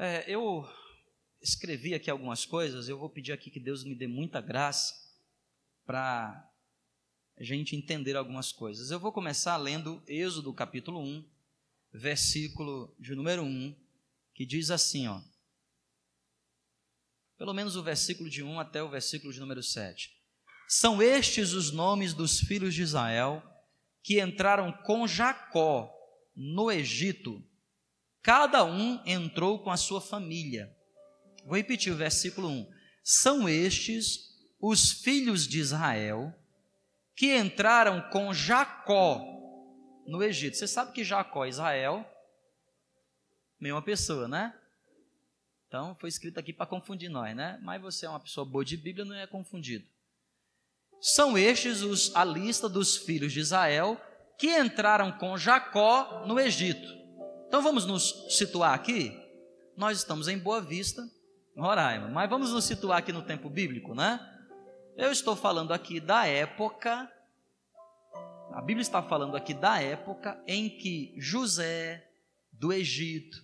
É, eu escrevi aqui algumas coisas, eu vou pedir aqui que Deus me dê muita graça para a gente entender algumas coisas. Eu vou começar lendo Êxodo capítulo 1, versículo de número 1, que diz assim, ó. Pelo menos o versículo de 1 até o versículo de número 7. São estes os nomes dos filhos de Israel que entraram com Jacó no Egito. Cada um entrou com a sua família. Vou repetir o versículo 1. São estes os filhos de Israel que entraram com Jacó no Egito. Você sabe que Jacó e Israel, mesma pessoa, né? Então, foi escrito aqui para confundir nós, né? Mas você é uma pessoa boa de Bíblia, não é confundido. São estes os, a lista dos filhos de Israel que entraram com Jacó no Egito. Então, vamos nos situar aqui. Nós estamos em Boa Vista, Roraima, mas vamos nos situar aqui no tempo bíblico, né? Eu estou falando aqui da época, a Bíblia está falando aqui da época em que José do Egito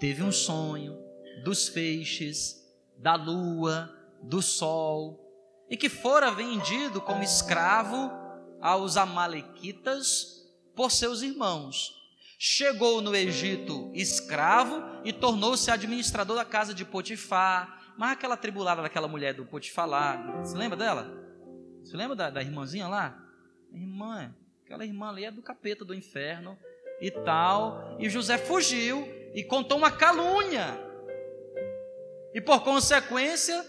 teve um sonho dos feixes, da lua, do sol, e que fora vendido como escravo aos Amalequitas por seus irmãos. Chegou no Egito escravo e tornou-se administrador da casa de Potifar, mas aquela tribulada daquela mulher do Potifar lá, você lembra dela? Você lembra da, da irmãzinha lá? Irmã, aquela irmã ali é do capeta do inferno e tal. E José fugiu e contou uma calúnia. E por consequência,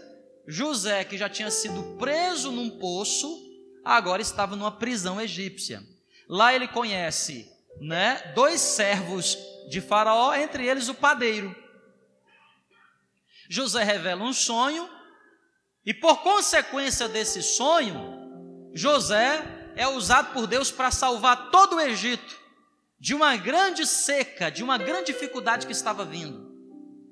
José, que já tinha sido preso num poço, agora estava numa prisão egípcia. Lá ele conhece, né, dois servos de Faraó, entre eles o padeiro. José revela um sonho, e por consequência desse sonho, José é usado por Deus para salvar todo o Egito de uma grande seca, de uma grande dificuldade que estava vindo.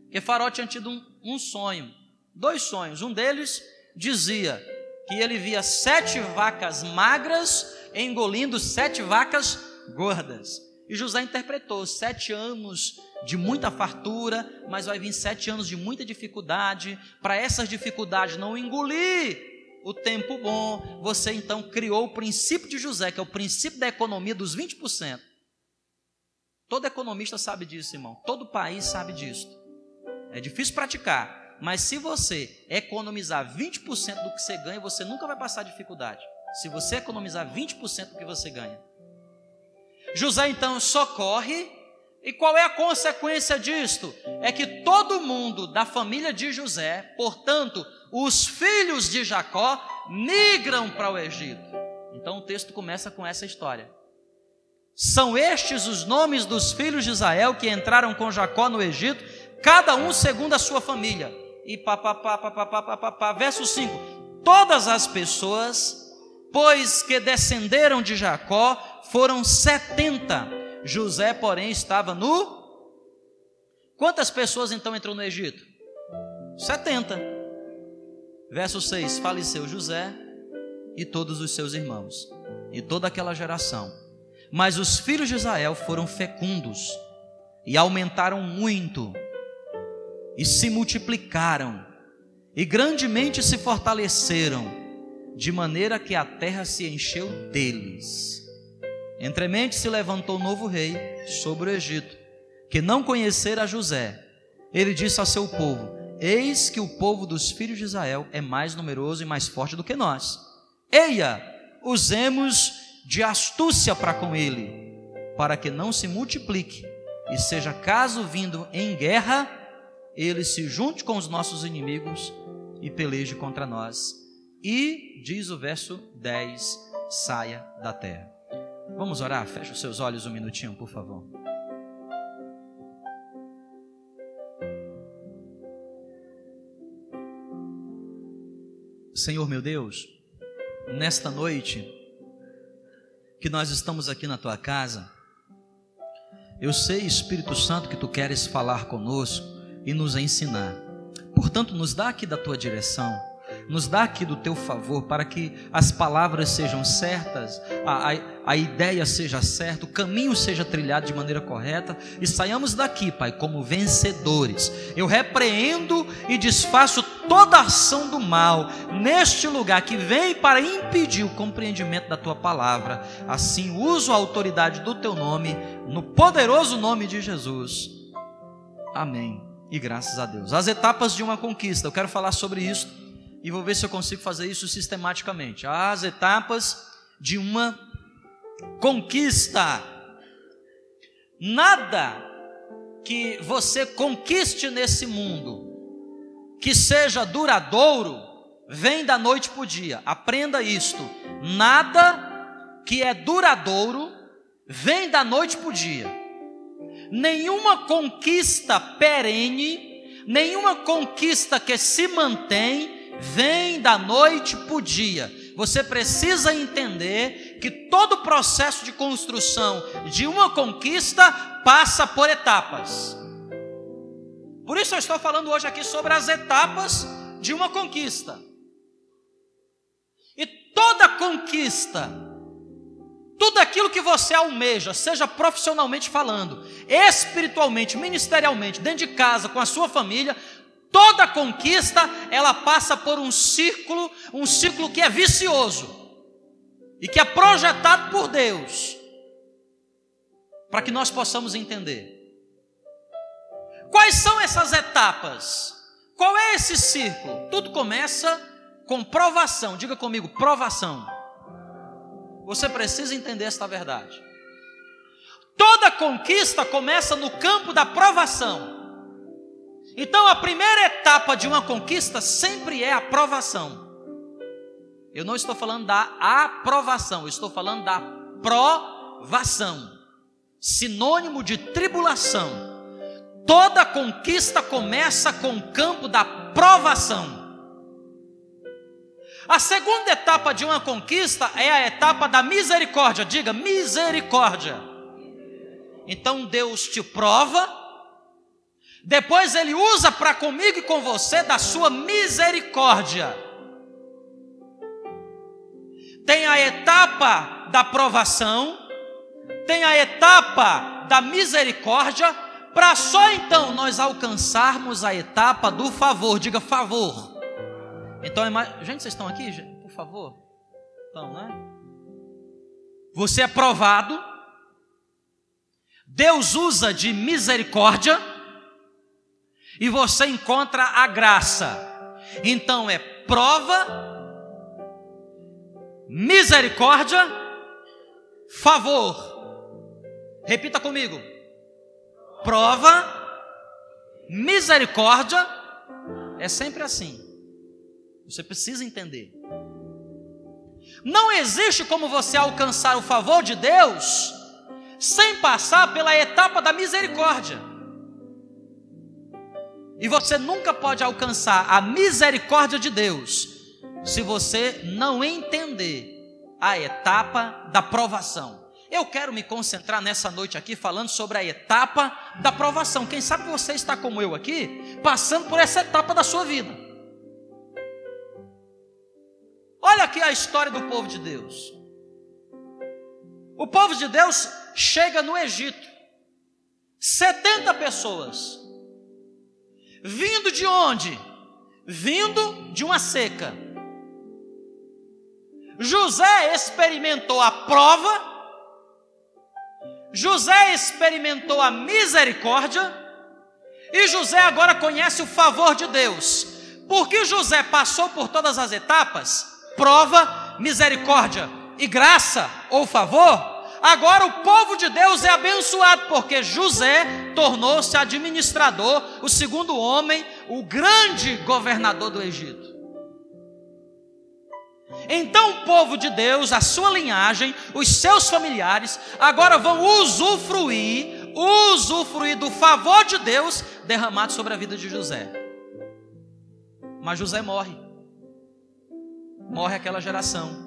Porque Faraó tinha tido um, um sonho, dois sonhos. Um deles dizia que ele via sete vacas magras engolindo sete vacas gordas. E José interpretou sete anos de muita fartura, mas vai vir sete anos de muita dificuldade. Para essas dificuldades não engolir o tempo bom, você então criou o princípio de José, que é o princípio da economia dos 20%. Todo economista sabe disso, irmão. Todo país sabe disso. É difícil praticar, mas se você economizar 20% do que você ganha, você nunca vai passar dificuldade. Se você economizar 20% do que você ganha. José então socorre, e qual é a consequência disto? É que todo mundo da família de José, portanto, os filhos de Jacó, migram para o Egito. Então o texto começa com essa história. São estes os nomes dos filhos de Israel que entraram com Jacó no Egito, cada um segundo a sua família. E papapá, papapá, papapá, verso 5: Todas as pessoas, pois que descenderam de Jacó, foram 70. José, porém, estava no. Quantas pessoas então entrou no Egito? 70. Verso 6: Faleceu José e todos os seus irmãos, e toda aquela geração. Mas os filhos de Israel foram fecundos e aumentaram muito, e se multiplicaram, e grandemente se fortaleceram, de maneira que a terra se encheu deles. Entremente se levantou novo rei sobre o Egito, que não conhecera José. Ele disse a seu povo: Eis que o povo dos filhos de Israel é mais numeroso e mais forte do que nós. Eia, usemos de astúcia para com ele, para que não se multiplique, e seja caso vindo em guerra, ele se junte com os nossos inimigos e peleje contra nós. E, diz o verso 10, saia da terra. Vamos orar? Feche os seus olhos um minutinho, por favor. Senhor meu Deus, nesta noite que nós estamos aqui na tua casa, eu sei, Espírito Santo, que tu queres falar conosco e nos ensinar. Portanto, nos dá aqui da tua direção, nos dá aqui do teu favor para que as palavras sejam certas, a, a, a, ideia seja certa, o caminho seja trilhado de maneira correta e saiamos daqui, Pai, como vencedores. Eu repreendo e desfaço toda ação do mal neste lugar que vem para impedir o compreendimento da tua palavra. Assim, uso a autoridade do teu nome, no poderoso nome de Jesus. Amém. E graças a Deus. As etapas de uma conquista, eu quero falar sobre isso e vou ver se eu consigo fazer isso sistematicamente. As etapas de uma conquista. Nada que você conquiste nesse mundo que seja duradouro vem da noite para o dia. Aprenda isto. Nada que é duradouro vem da noite para o dia nenhuma conquista perene, nenhuma conquista que se mantém, vem da noite para o dia. Você precisa entender que todo processo de construção de uma conquista passa por etapas. Por isso eu estou falando hoje aqui sobre as etapas de uma conquista. E toda conquista tudo aquilo que você almeja, seja profissionalmente falando, espiritualmente, ministerialmente, dentro de casa, com a sua família, toda conquista, ela passa por um círculo, um círculo que é vicioso e que é projetado por Deus, para que nós possamos entender. Quais são essas etapas? Qual é esse círculo? Tudo começa com provação. Diga comigo, provação. Você precisa entender esta verdade. Toda conquista começa no campo da provação. Então, a primeira etapa de uma conquista sempre é a provação. Eu não estou falando da aprovação, eu estou falando da provação, sinônimo de tribulação. Toda conquista começa com o campo da provação. A segunda etapa de uma conquista é a etapa da misericórdia. Diga, misericórdia. Então Deus te prova, depois Ele usa para comigo e com você da sua misericórdia. Tem a etapa da provação, tem a etapa da misericórdia, para só então nós alcançarmos a etapa do favor. Diga favor. Então, gente, vocês estão aqui? Por favor. Estão, né? Você é provado. Deus usa de misericórdia. E você encontra a graça. Então é prova, misericórdia, favor. Repita comigo. Prova, misericórdia, é sempre assim. Você precisa entender. Não existe como você alcançar o favor de Deus sem passar pela etapa da misericórdia. E você nunca pode alcançar a misericórdia de Deus se você não entender a etapa da provação. Eu quero me concentrar nessa noite aqui falando sobre a etapa da provação. Quem sabe você está como eu aqui, passando por essa etapa da sua vida. Olha aqui a história do povo de Deus. O povo de Deus chega no Egito, 70 pessoas, vindo de onde? Vindo de uma seca. José experimentou a prova, José experimentou a misericórdia, e José agora conhece o favor de Deus. Porque José passou por todas as etapas, prova, misericórdia e graça ou favor, agora o povo de Deus é abençoado, porque José tornou-se administrador, o segundo homem, o grande governador do Egito. Então o povo de Deus, a sua linhagem, os seus familiares, agora vão usufruir, usufruir do favor de Deus derramado sobre a vida de José. Mas José morre morre aquela geração.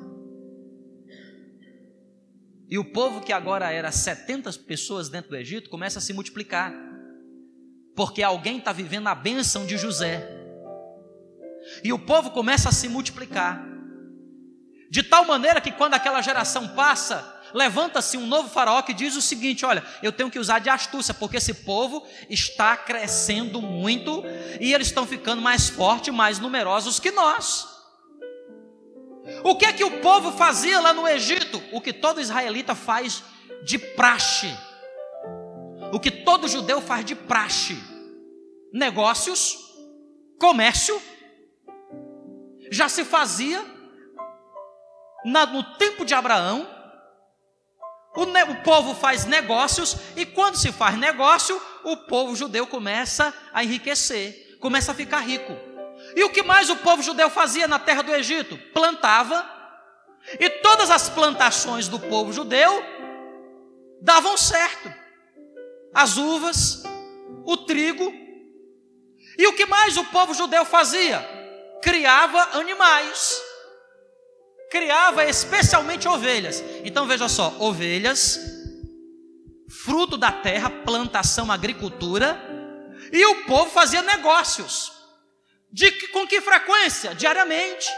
E o povo que agora era 70 pessoas dentro do Egito começa a se multiplicar. Porque alguém está vivendo a bênção de José. E o povo começa a se multiplicar. De tal maneira que quando aquela geração passa, levanta-se um novo faraó que diz o seguinte: Olha, eu tenho que usar de astúcia, porque esse povo está crescendo muito e eles estão ficando mais fortes, mais numerosos que nós. O que é que o povo fazia lá no Egito? O que todo israelita faz de praxe. O que todo judeu faz de praxe. Negócios, comércio, já se fazia no tempo de Abraão, o, o povo faz negócios, e quando se faz negócio, o povo judeu começa a enriquecer, começa a ficar rico. E o que mais o povo judeu fazia na terra do Egito? Plantava, e todas as plantações do povo judeu davam certo. As uvas, o trigo. E o que mais o povo judeu fazia? Criava animais criava especialmente ovelhas. Então veja só: ovelhas, fruto da terra, plantação, agricultura, e o povo fazia negócios. De com que frequência? Diariamente.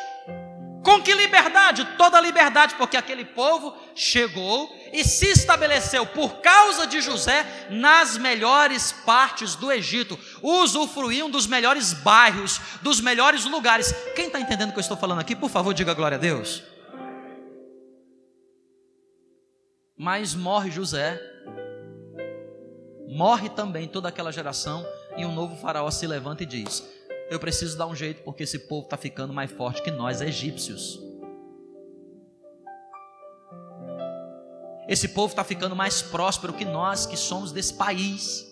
Com que liberdade? Toda liberdade, porque aquele povo chegou e se estabeleceu por causa de José nas melhores partes do Egito, usufruíam dos melhores bairros, dos melhores lugares. Quem está entendendo o que eu estou falando aqui, por favor, diga glória a Deus. Mas morre José, morre também toda aquela geração, e um novo faraó se levanta e diz: Eu preciso dar um jeito porque esse povo está ficando mais forte que nós, egípcios. Esse povo está ficando mais próspero que nós que somos desse país.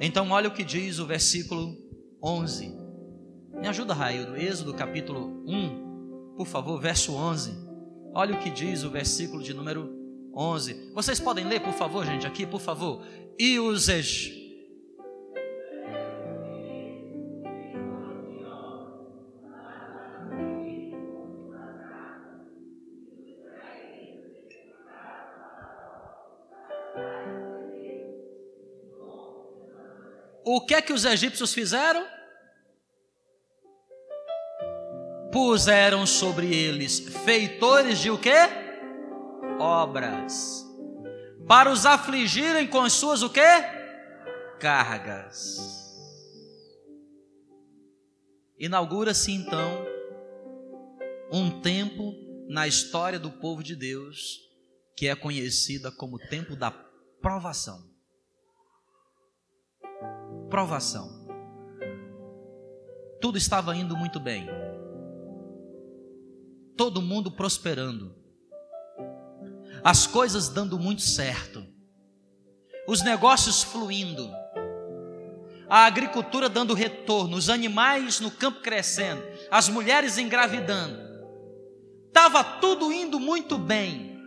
Então, olha o que diz o versículo 11. Me ajuda, Raio, Êxodo capítulo 1, por favor, verso 11. Olha o que diz o versículo de número 11. Vocês podem ler, por favor, gente, aqui, por favor. E os egípcios. Que é que os egípcios fizeram? puseram sobre eles feitores de o quê? Obras. Para os afligirem com as suas o quê? Cargas. Inaugura-se então um tempo na história do povo de Deus que é conhecida como tempo da provação. Provação. Tudo estava indo muito bem todo mundo prosperando, as coisas dando muito certo, os negócios fluindo, a agricultura dando retorno, os animais no campo crescendo, as mulheres engravidando. Estava tudo indo muito bem.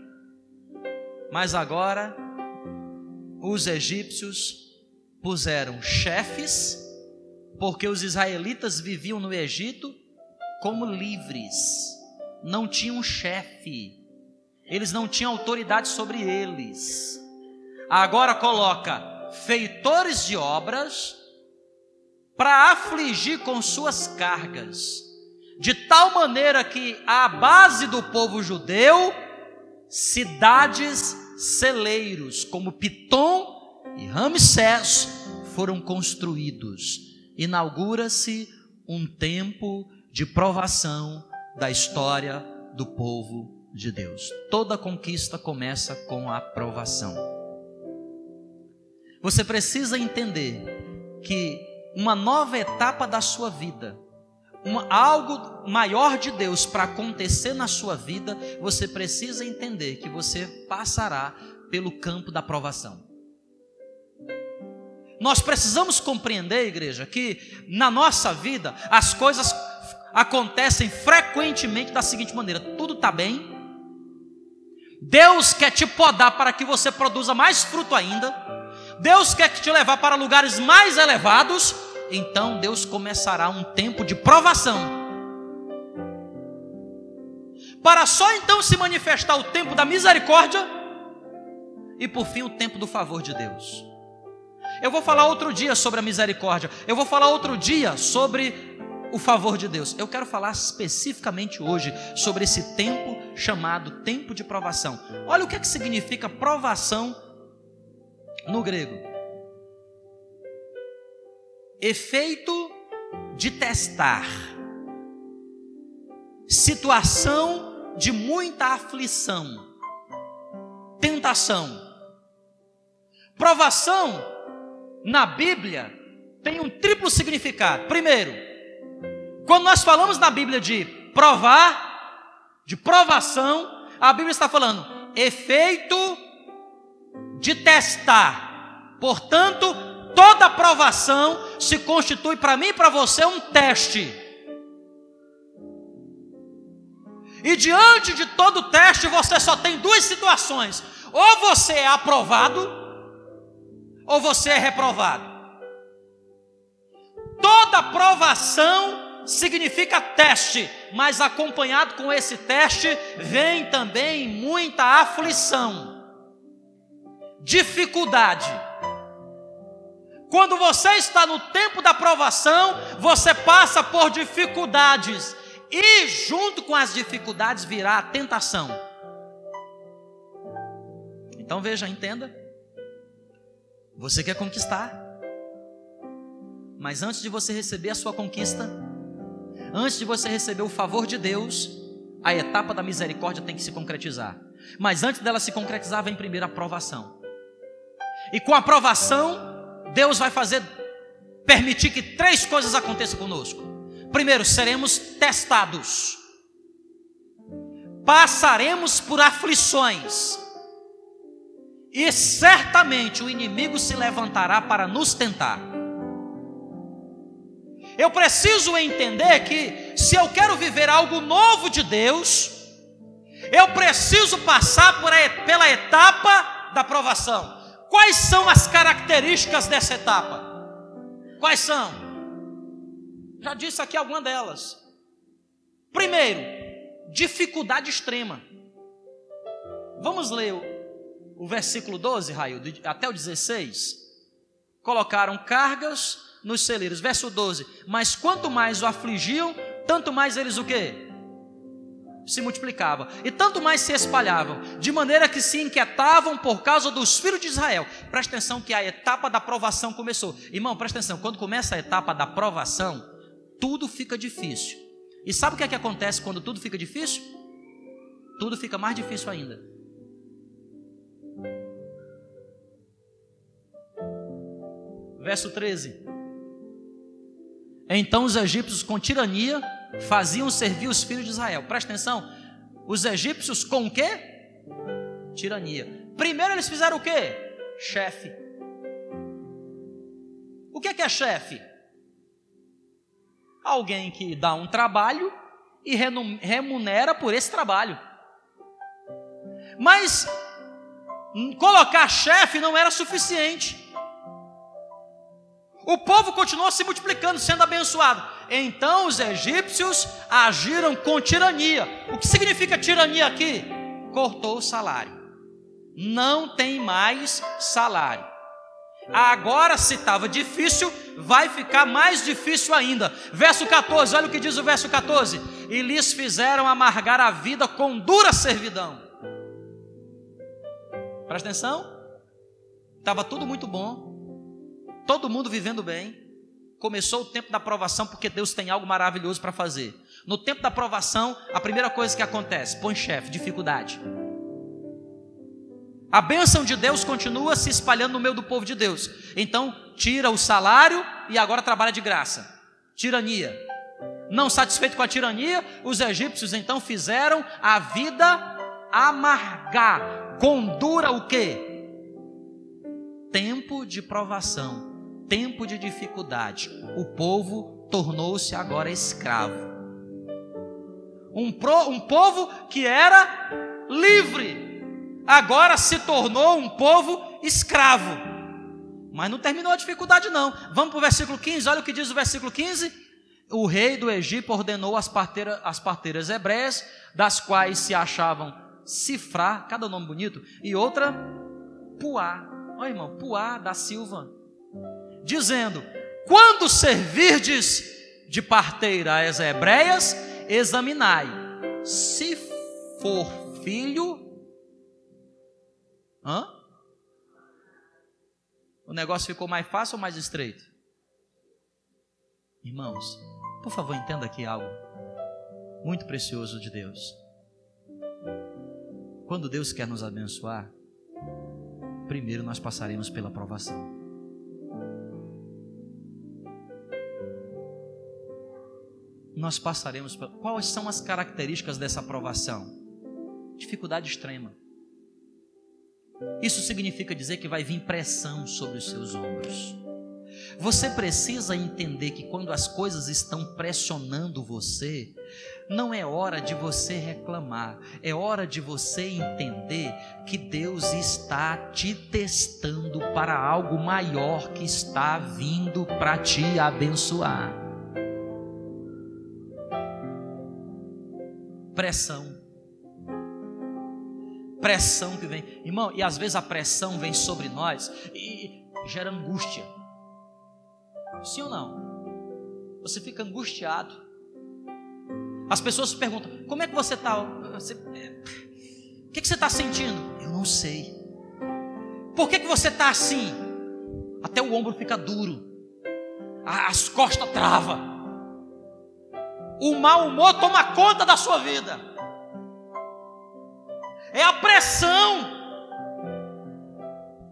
Mas agora os egípcios puseram chefes, porque os israelitas viviam no Egito como livres não tinham chefe, eles não tinham autoridade sobre eles. Agora coloca feitores de obras para afligir com suas cargas, de tal maneira que a base do povo judeu, cidades celeiros como Pitom e Ramsés foram construídos. Inaugura-se um tempo de provação da história do povo de Deus. Toda conquista começa com a aprovação. Você precisa entender que uma nova etapa da sua vida, uma, algo maior de Deus para acontecer na sua vida, você precisa entender que você passará pelo campo da aprovação. Nós precisamos compreender, igreja, que na nossa vida as coisas acontecem frequentemente da seguinte maneira: tudo está bem, Deus quer te podar para que você produza mais fruto ainda, Deus quer te levar para lugares mais elevados, então Deus começará um tempo de provação. Para só então se manifestar o tempo da misericórdia e por fim o tempo do favor de Deus. Eu vou falar outro dia sobre a misericórdia. Eu vou falar outro dia sobre o favor de Deus. Eu quero falar especificamente hoje sobre esse tempo chamado tempo de provação. Olha o que, é que significa provação no grego: efeito de testar, situação de muita aflição, tentação. Provação na Bíblia tem um triplo significado. Primeiro, quando nós falamos na Bíblia de provar, de provação, a Bíblia está falando efeito de testar. Portanto, toda provação se constitui para mim e para você um teste. E diante de todo teste, você só tem duas situações: ou você é aprovado, ou você é reprovado. Toda provação significa teste, mas acompanhado com esse teste vem também muita aflição, dificuldade. Quando você está no tempo da provação, você passa por dificuldades, e junto com as dificuldades virá a tentação. Então veja, entenda. Você quer conquistar, mas antes de você receber a sua conquista, antes de você receber o favor de Deus, a etapa da misericórdia tem que se concretizar. Mas antes dela se concretizar, vem primeiro a aprovação. E com a aprovação, Deus vai fazer, permitir que três coisas aconteçam conosco. Primeiro, seremos testados, passaremos por aflições, e certamente o inimigo se levantará para nos tentar. Eu preciso entender que se eu quero viver algo novo de Deus, eu preciso passar por, pela etapa da provação. Quais são as características dessa etapa? Quais são? Já disse aqui alguma delas. Primeiro, dificuldade extrema. Vamos ler o, versículo 12, Raio, até o 16. Colocaram cargas nos celeiros. Verso 12: Mas quanto mais o afligiam, tanto mais eles o quê? Se multiplicavam, e tanto mais se espalhavam, de maneira que se inquietavam por causa dos filhos de Israel. Presta atenção que a etapa da provação começou. Irmão, presta atenção, quando começa a etapa da provação, tudo fica difícil. E sabe o que é que acontece quando tudo fica difícil? Tudo fica mais difícil ainda. Verso 13. Então os egípcios, com tirania, faziam servir os filhos de Israel. Presta atenção. Os egípcios com quê? Tirania. Primeiro eles fizeram o quê? Chefe. O que é, que é chefe? Alguém que dá um trabalho e remunera por esse trabalho. Mas colocar chefe não era suficiente. O povo continuou se multiplicando, sendo abençoado. Então os egípcios agiram com tirania. O que significa tirania aqui? Cortou o salário. Não tem mais salário. Agora, se estava difícil, vai ficar mais difícil ainda. Verso 14, olha o que diz o verso 14: E lhes fizeram amargar a vida com dura servidão. Presta atenção. Estava tudo muito bom todo mundo vivendo bem. Começou o tempo da provação porque Deus tem algo maravilhoso para fazer. No tempo da provação, a primeira coisa que acontece, põe chefe, dificuldade. A bênção de Deus continua se espalhando no meio do povo de Deus. Então, tira o salário e agora trabalha de graça. Tirania. Não satisfeito com a tirania, os egípcios então fizeram a vida amargar. Com dura o quê? Tempo de provação tempo de dificuldade, o povo tornou-se agora escravo. Um, pro, um povo que era livre, agora se tornou um povo escravo. Mas não terminou a dificuldade, não. Vamos para o versículo 15, olha o que diz o versículo 15. O rei do Egito ordenou as parteiras, as parteiras hebreias, das quais se achavam Cifrá, cada nome bonito, e outra Puá. Olha, irmão, Puá da Silva dizendo: Quando servirdes de parteira às hebreias, examinai, se for filho. Hã? O negócio ficou mais fácil ou mais estreito? Irmãos, por favor, entenda aqui algo muito precioso de Deus. Quando Deus quer nos abençoar, primeiro nós passaremos pela provação. Nós passaremos. Quais são as características dessa aprovação? Dificuldade extrema. Isso significa dizer que vai vir pressão sobre os seus ombros. Você precisa entender que quando as coisas estão pressionando você, não é hora de você reclamar, é hora de você entender que Deus está te testando para algo maior que está vindo para te abençoar. Pressão. Pressão que vem, irmão, e às vezes a pressão vem sobre nós e gera angústia. Sim ou não? Você fica angustiado. As pessoas se perguntam: como é que você está? Você, o que, que você está sentindo? Eu não sei. Por que, que você está assim? Até o ombro fica duro, as costas travam. O mau humor toma conta da sua vida. É a pressão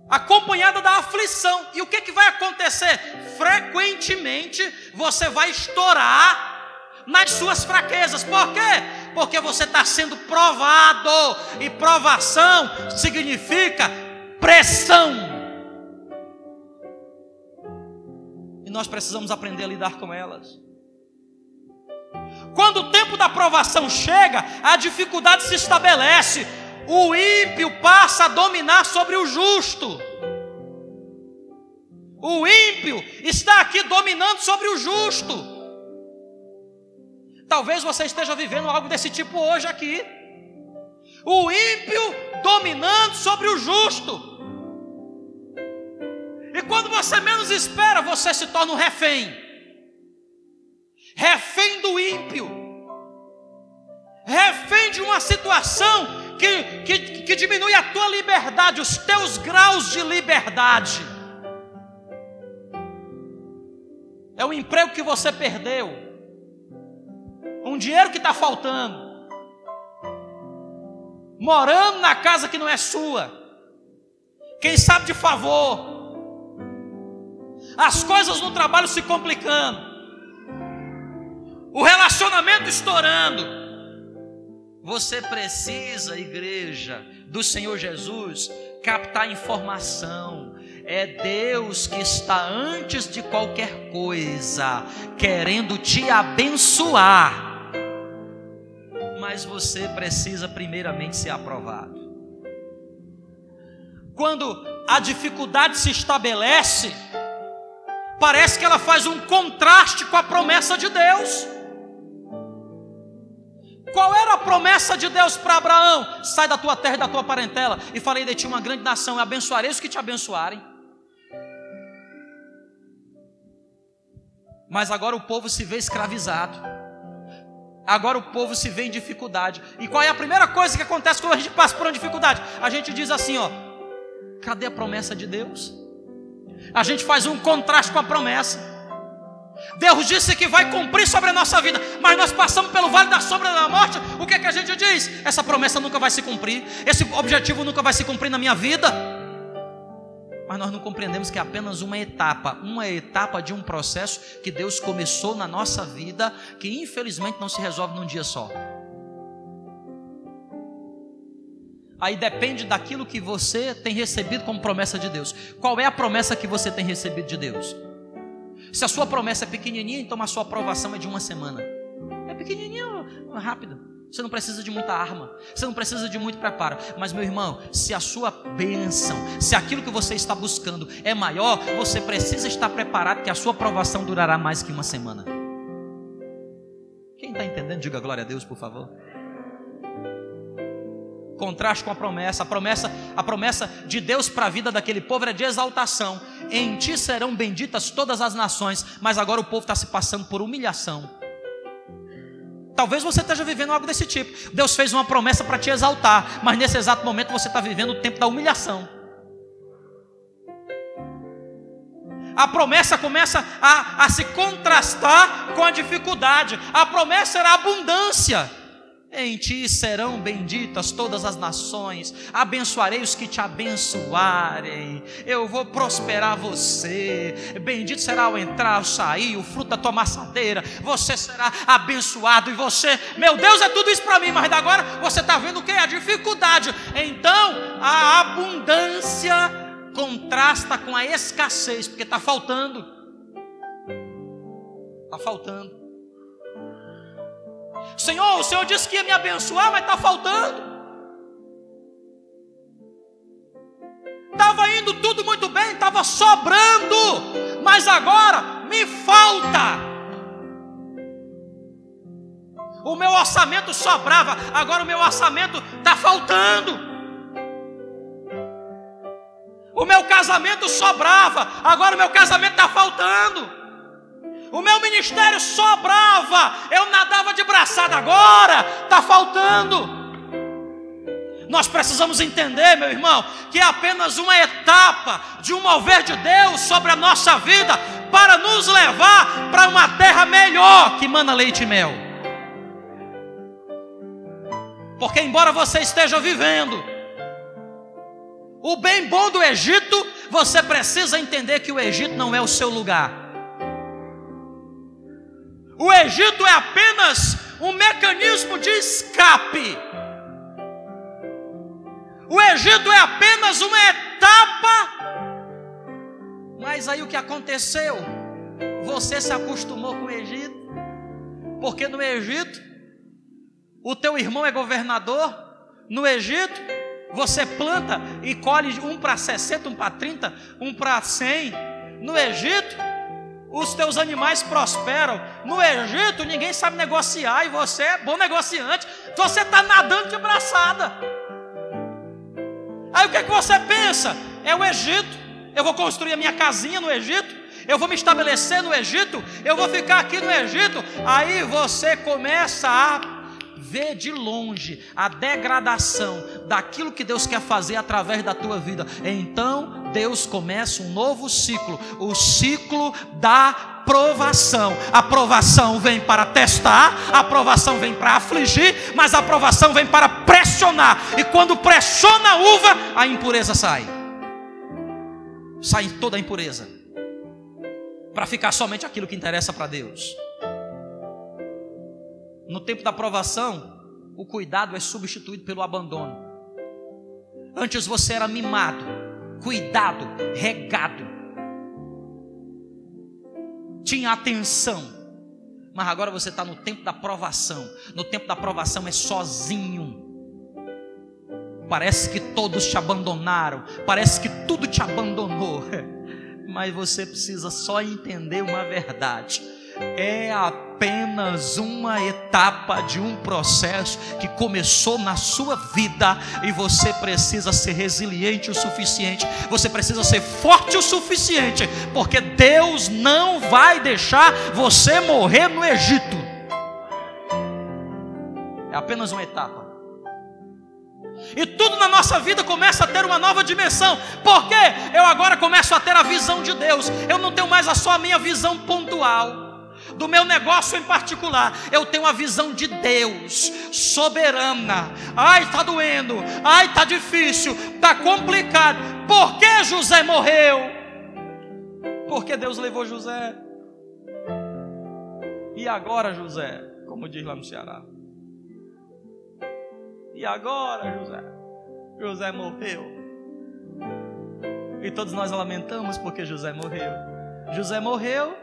acompanhada da aflição. E o que, que vai acontecer? Frequentemente você vai estourar nas suas fraquezas. Por quê? Porque você está sendo provado, e provação significa pressão. E nós precisamos aprender a lidar com elas. Quando o tempo da provação chega, a dificuldade se estabelece, o ímpio passa a dominar sobre o justo. O ímpio está aqui dominando sobre o justo. Talvez você esteja vivendo algo desse tipo hoje aqui. O ímpio dominando sobre o justo. E quando você menos espera, você se torna um refém. Refém do ímpio. Refém de uma situação que, que, que diminui a tua liberdade, os teus graus de liberdade. É o emprego que você perdeu, um dinheiro que está faltando, morando na casa que não é sua, quem sabe de favor, as coisas no trabalho se complicando, o relacionamento estourando, você precisa, igreja do Senhor Jesus, captar informação. É Deus que está antes de qualquer coisa, querendo te abençoar. Mas você precisa primeiramente ser aprovado. Quando a dificuldade se estabelece, parece que ela faz um contraste com a promessa de Deus. Qual era a promessa de Deus para Abraão? Sai da tua terra e da tua parentela, e farei de ti uma grande nação, e abençoarei os que te abençoarem. Mas agora o povo se vê escravizado. Agora o povo se vê em dificuldade. E qual é a primeira coisa que acontece quando a gente passa por uma dificuldade? A gente diz assim, ó: Cadê a promessa de Deus? A gente faz um contraste com a promessa. Deus disse que vai cumprir sobre a nossa vida, mas nós passamos pelo vale da sombra da morte. O que é que a gente diz? Essa promessa nunca vai se cumprir, esse objetivo nunca vai se cumprir na minha vida. Mas nós não compreendemos que é apenas uma etapa, uma etapa de um processo que Deus começou na nossa vida, que infelizmente não se resolve num dia só. Aí depende daquilo que você tem recebido como promessa de Deus. Qual é a promessa que você tem recebido de Deus? Se a sua promessa é pequenininha, então a sua aprovação é de uma semana. É pequenininha, é rápido. Você não precisa de muita arma, você não precisa de muito preparo. Mas, meu irmão, se a sua bênção, se aquilo que você está buscando é maior, você precisa estar preparado que a sua aprovação durará mais que uma semana. Quem está entendendo, diga glória a Deus, por favor contraste com a promessa. A promessa, a promessa de Deus para a vida daquele povo era de exaltação. Em ti serão benditas todas as nações, mas agora o povo está se passando por humilhação. Talvez você esteja vivendo algo desse tipo. Deus fez uma promessa para te exaltar, mas nesse exato momento você está vivendo o tempo da humilhação. A promessa começa a, a se contrastar com a dificuldade. A promessa era abundância. Em ti serão benditas todas as nações, abençoarei os que te abençoarem, eu vou prosperar você, bendito será o entrar, o sair, o fruto da tua maçadeira, você será abençoado, e você, meu Deus, é tudo isso para mim, mas agora você está vendo o que? A dificuldade, então a abundância contrasta com a escassez, porque está faltando, está faltando. Senhor, o Senhor disse que ia me abençoar, mas está faltando. Estava indo tudo muito bem, estava sobrando, mas agora me falta. O meu orçamento sobrava, agora o meu orçamento está faltando. O meu casamento sobrava, agora o meu casamento está faltando. O meu ministério sobrava, eu nadava de braçada, agora está faltando. Nós precisamos entender, meu irmão, que é apenas uma etapa de um mover de Deus sobre a nossa vida para nos levar para uma terra melhor que mana leite e mel. Porque, embora você esteja vivendo o bem bom do Egito, você precisa entender que o Egito não é o seu lugar. O Egito é apenas um mecanismo de escape. O Egito é apenas uma etapa. Mas aí o que aconteceu? Você se acostumou com o Egito, porque no Egito o teu irmão é governador, no Egito você planta e colhe um para 60, um para 30, um para 100. No Egito os teus animais prosperam. No Egito, ninguém sabe negociar e você é bom negociante. Você está nadando de braçada. Aí o que, é que você pensa? É o Egito. Eu vou construir a minha casinha no Egito. Eu vou me estabelecer no Egito. Eu vou ficar aqui no Egito. Aí você começa a ver de longe a degradação daquilo que Deus quer fazer através da tua vida. Então Deus começa um novo ciclo, o ciclo da provação. A provação vem para testar, a provação vem para afligir, mas a provação vem para pressionar. E quando pressiona a uva, a impureza sai. Sai toda a impureza. Para ficar somente aquilo que interessa para Deus. No tempo da provação, o cuidado é substituído pelo abandono. Antes você era mimado, cuidado, regado, tinha atenção, mas agora você está no tempo da provação. No tempo da provação é sozinho. Parece que todos te abandonaram, parece que tudo te abandonou, mas você precisa só entender uma verdade é apenas uma etapa de um processo que começou na sua vida e você precisa ser resiliente o suficiente, você precisa ser forte o suficiente, porque Deus não vai deixar você morrer no Egito. É apenas uma etapa. E tudo na nossa vida começa a ter uma nova dimensão. Porque eu agora começo a ter a visão de Deus. Eu não tenho mais só a minha visão pontual do meu negócio em particular, eu tenho a visão de Deus, soberana. Ai, está doendo, ai, está difícil, está complicado. Por que José morreu? Porque Deus levou José. E agora, José, como diz lá no Ceará. E agora, José? José morreu. E todos nós lamentamos porque José morreu. José morreu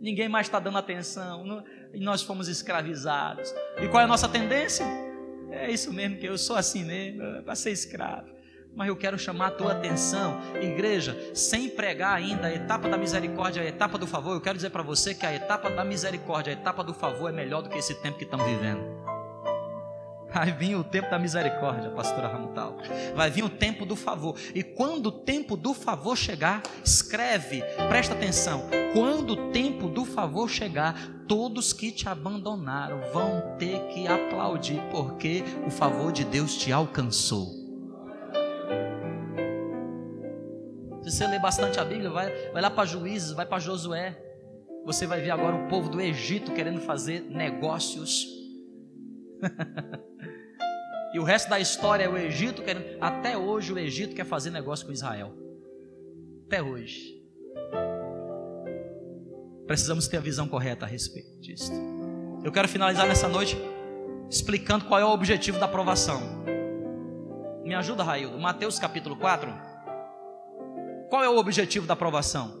ninguém mais está dando atenção, e nós fomos escravizados. E qual é a nossa tendência? É isso mesmo, que eu sou assim mesmo, para ser escravo. Mas eu quero chamar a tua atenção, igreja, sem pregar ainda a etapa da misericórdia, a etapa do favor. Eu quero dizer para você que a etapa da misericórdia, a etapa do favor é melhor do que esse tempo que estamos vivendo. Vai vir o tempo da misericórdia, pastora Ramutal. Vai vir o tempo do favor. E quando o tempo do favor chegar, escreve, presta atenção. Quando o tempo do favor chegar, todos que te abandonaram vão ter que aplaudir, porque o favor de Deus te alcançou. Se você ler bastante a Bíblia, vai, vai lá para Juízes, vai para Josué. Você vai ver agora o povo do Egito querendo fazer negócios. E o resto da história é o Egito querendo. Até hoje o Egito quer fazer negócio com Israel. Até hoje. Precisamos ter a visão correta a respeito disso. Eu quero finalizar nessa noite explicando qual é o objetivo da aprovação. Me ajuda, Raildo. Mateus capítulo 4. Qual é o objetivo da aprovação?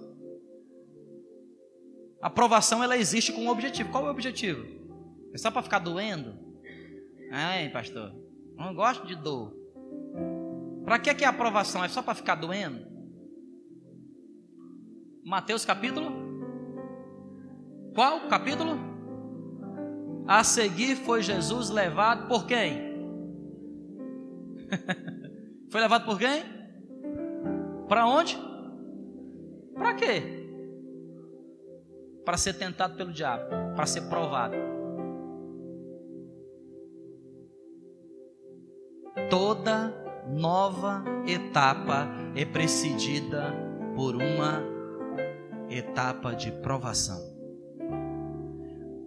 A aprovação ela existe com um objetivo. Qual é o objetivo? É só para ficar doendo? Ai, pastor. Não gosto de dor. Para que, que é aprovação? É só para ficar doendo? Mateus capítulo? Qual capítulo? A seguir foi Jesus levado por quem? foi levado por quem? Para onde? Para quê? Para ser tentado pelo diabo, para ser provado. Nova etapa é precedida por uma etapa de provação.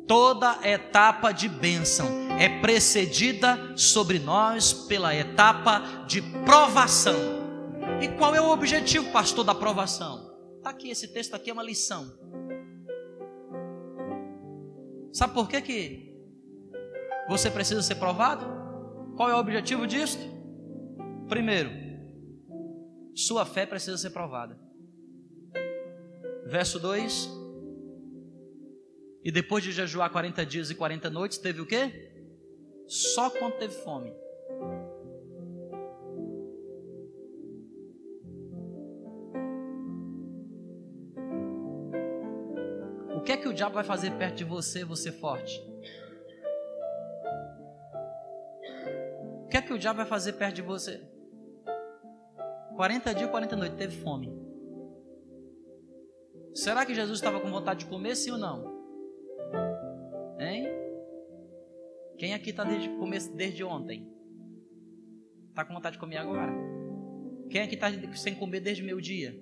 Toda etapa de bênção é precedida sobre nós pela etapa de provação. E qual é o objetivo, pastor, da provação? Está aqui, esse texto aqui é uma lição. Sabe por que, que você precisa ser provado? Qual é o objetivo disso? Primeiro, sua fé precisa ser provada. Verso 2. E depois de jejuar 40 dias e 40 noites, teve o quê? Só quando teve fome. O que é que o diabo vai fazer perto de você, você forte? que é que o diabo vai fazer perto de você? 40 dias, 40 noites, teve fome. Será que Jesus estava com vontade de comer, sim ou não? Hein? Quem aqui está desde desde ontem? Está com vontade de comer agora? Quem aqui está sem comer desde meio dia?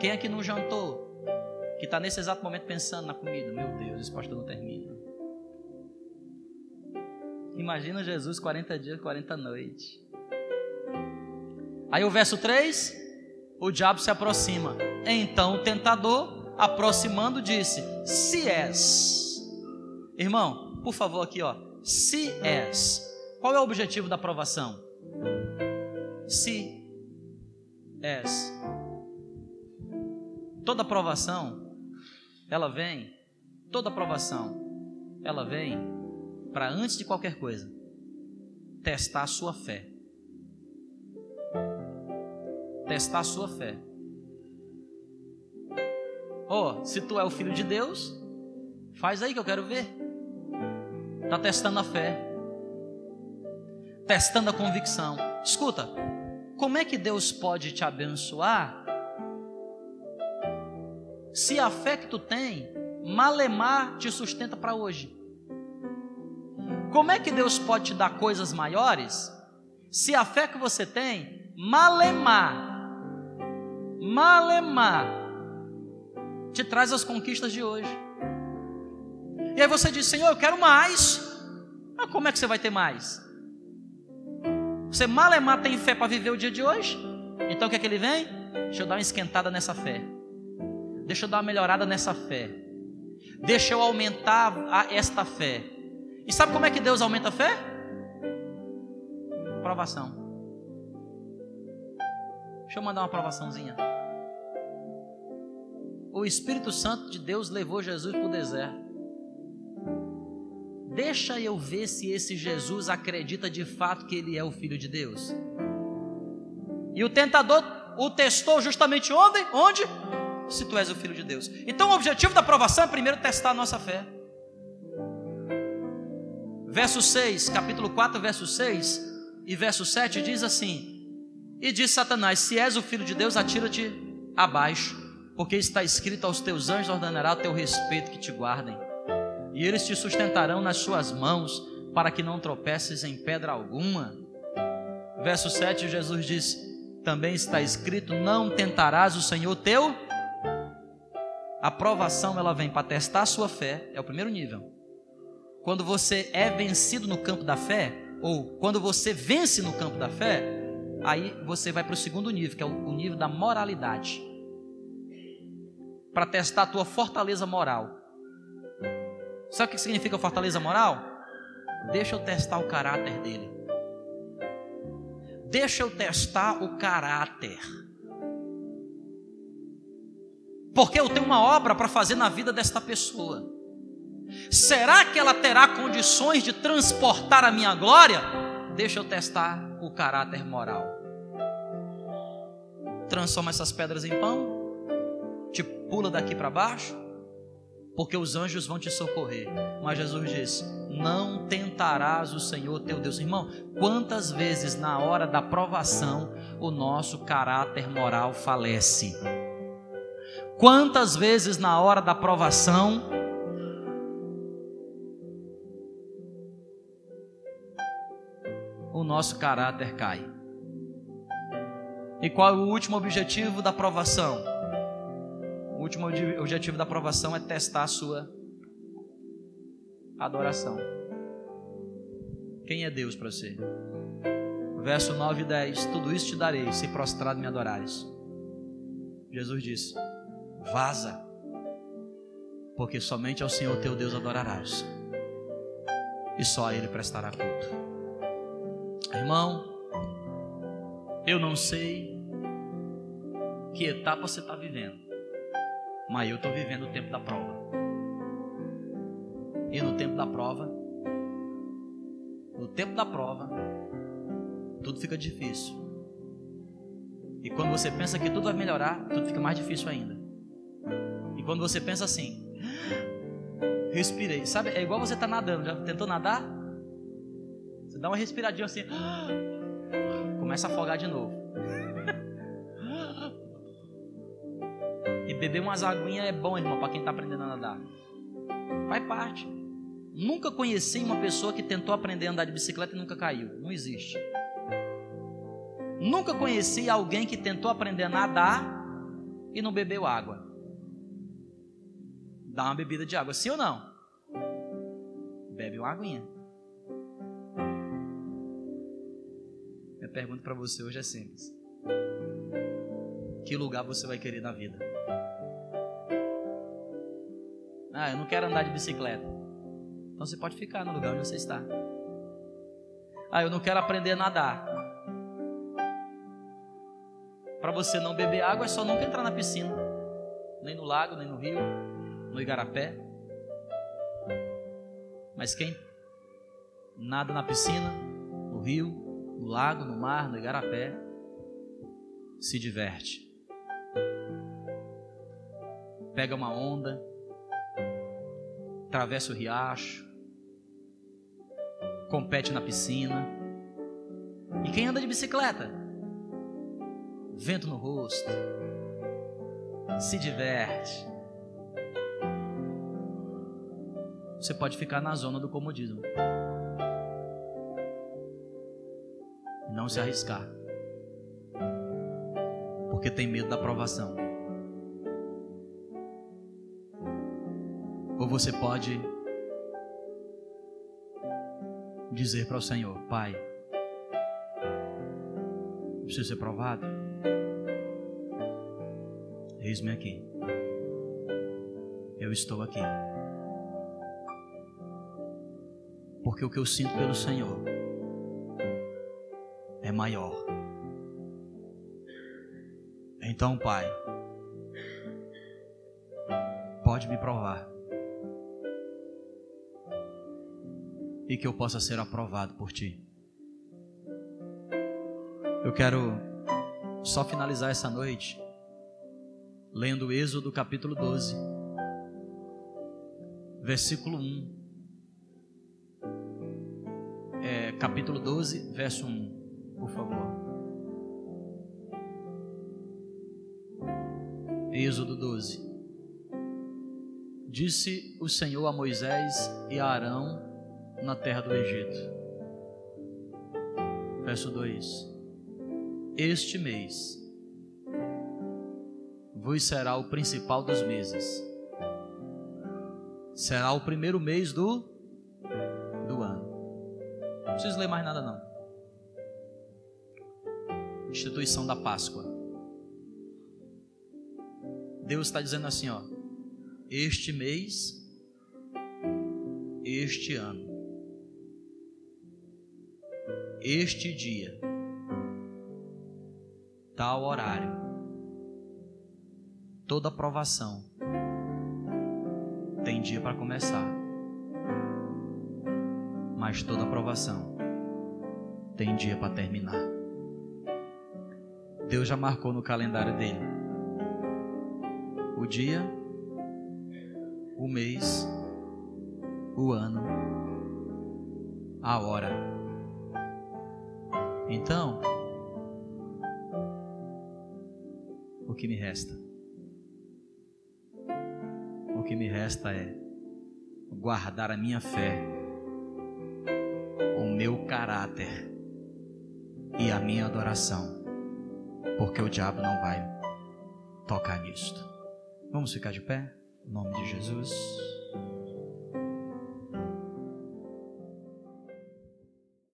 Quem aqui não jantou? Que está nesse exato momento pensando na comida? Meu Deus, esse pastor não termina. Imagina Jesus 40 dias, 40 noites. Aí o verso 3, o diabo se aproxima. Então o tentador, aproximando, disse: Se és. Irmão, por favor, aqui, ó. Se és. Qual é o objetivo da aprovação? Se és. Toda aprovação, ela vem, toda aprovação, ela vem para antes de qualquer coisa, testar a sua fé. Testar a sua fé. Oh, se tu é o filho de Deus, faz aí que eu quero ver. Está testando a fé, testando a convicção. Escuta, como é que Deus pode te abençoar se a fé que tu tem, malemar, te sustenta para hoje? Como é que Deus pode te dar coisas maiores se a fé que você tem, malemar, malemar, te traz as conquistas de hoje? E aí você diz, Senhor, eu quero mais. Mas como é que você vai ter mais? Você malemar tem fé para viver o dia de hoje? Então o que é que ele vem? Deixa eu dar uma esquentada nessa fé. Deixa eu dar uma melhorada nessa fé. Deixa eu aumentar esta fé. E sabe como é que Deus aumenta a fé? Provação. Deixa eu mandar uma provaçãozinha. O Espírito Santo de Deus levou Jesus para o deserto. Deixa eu ver se esse Jesus acredita de fato que ele é o Filho de Deus. E o tentador o testou justamente onde? Onde? Se tu és o Filho de Deus. Então o objetivo da provação é primeiro testar a nossa fé. Verso 6, capítulo 4, verso 6 e verso 7 diz assim: E disse Satanás: Se és o filho de Deus, atira-te abaixo, porque está escrito: Aos teus anjos ordenará teu respeito que te guardem, e eles te sustentarão nas suas mãos, para que não tropeces em pedra alguma. Verso 7, Jesus diz: Também está escrito: Não tentarás o Senhor teu. A provação ela vem para testar a sua fé, é o primeiro nível. Quando você é vencido no campo da fé, ou quando você vence no campo da fé, aí você vai para o segundo nível, que é o nível da moralidade. Para testar a tua fortaleza moral. Sabe o que significa fortaleza moral? Deixa eu testar o caráter dele. Deixa eu testar o caráter. Porque eu tenho uma obra para fazer na vida desta pessoa. Será que ela terá condições de transportar a minha glória? Deixa eu testar o caráter moral. Transforma essas pedras em pão, te pula daqui para baixo, porque os anjos vão te socorrer. Mas Jesus disse: Não tentarás o Senhor teu Deus. Irmão, quantas vezes na hora da provação o nosso caráter moral falece? Quantas vezes na hora da provação o nosso caráter cai. E qual é o último objetivo da aprovação? O último objetivo da aprovação é testar a sua adoração. Quem é Deus para você? Verso 9 e 10: Tudo isso te darei se prostrado me adorares. Jesus disse: Vaza, porque somente ao Senhor teu Deus adorarás, e só a Ele prestará culto. Irmão, eu não sei que etapa você está vivendo, mas eu estou vivendo o tempo da prova. E no tempo da prova, no tempo da prova, tudo fica difícil. E quando você pensa que tudo vai melhorar, tudo fica mais difícil ainda. E quando você pensa assim, respirei, sabe? É igual você tá nadando, já tentou nadar? dá uma respiradinha assim, começa a afogar de novo. Beber umas aguinhas é bom, irmão, para quem está aprendendo a nadar. Faz parte. Nunca conheci uma pessoa que tentou aprender a andar de bicicleta e nunca caiu. Não existe. Nunca conheci alguém que tentou aprender a nadar e não bebeu água. Dá uma bebida de água, sim ou não? Bebe uma aguinha. pergunta para você hoje é simples: Que lugar você vai querer na vida? Ah, eu não quero andar de bicicleta. Então você pode ficar no lugar onde você está. Ah, eu não quero aprender a nadar. Para você não beber água é só nunca entrar na piscina, nem no lago, nem no rio, no igarapé. Mas quem nada na piscina, no rio, no lago, no mar, no igarapé, se diverte. Pega uma onda, atravessa o riacho, compete na piscina. E quem anda de bicicleta? Vento no rosto, se diverte. Você pode ficar na zona do comodismo. não se arriscar, porque tem medo da provação. Ou você pode dizer para o Senhor: Pai, preciso ser provado. Eis-me aqui. Eu estou aqui. Porque o que eu sinto pelo Senhor é maior. Então, Pai, pode me provar. E que eu possa ser aprovado por Ti. Eu quero só finalizar essa noite lendo Êxodo capítulo 12, versículo 1. é, capítulo 12, verso 1, por favor. Êxodo 12. Disse o Senhor a Moisés e a Arão na terra do Egito. Verso 2: Este mês vos será o principal dos meses. Será o primeiro mês do, do ano. Não preciso ler mais nada, não. Instituição da Páscoa. Deus está dizendo assim, ó. Este mês, este ano, este dia, tal horário, toda aprovação tem dia para começar, mas toda aprovação tem dia para terminar. Deus já marcou no calendário dele o dia, o mês, o ano, a hora. Então, o que me resta? O que me resta é guardar a minha fé, o meu caráter e a minha adoração, porque o diabo não vai tocar nisto. Vamos ficar de pé? Em nome de Jesus.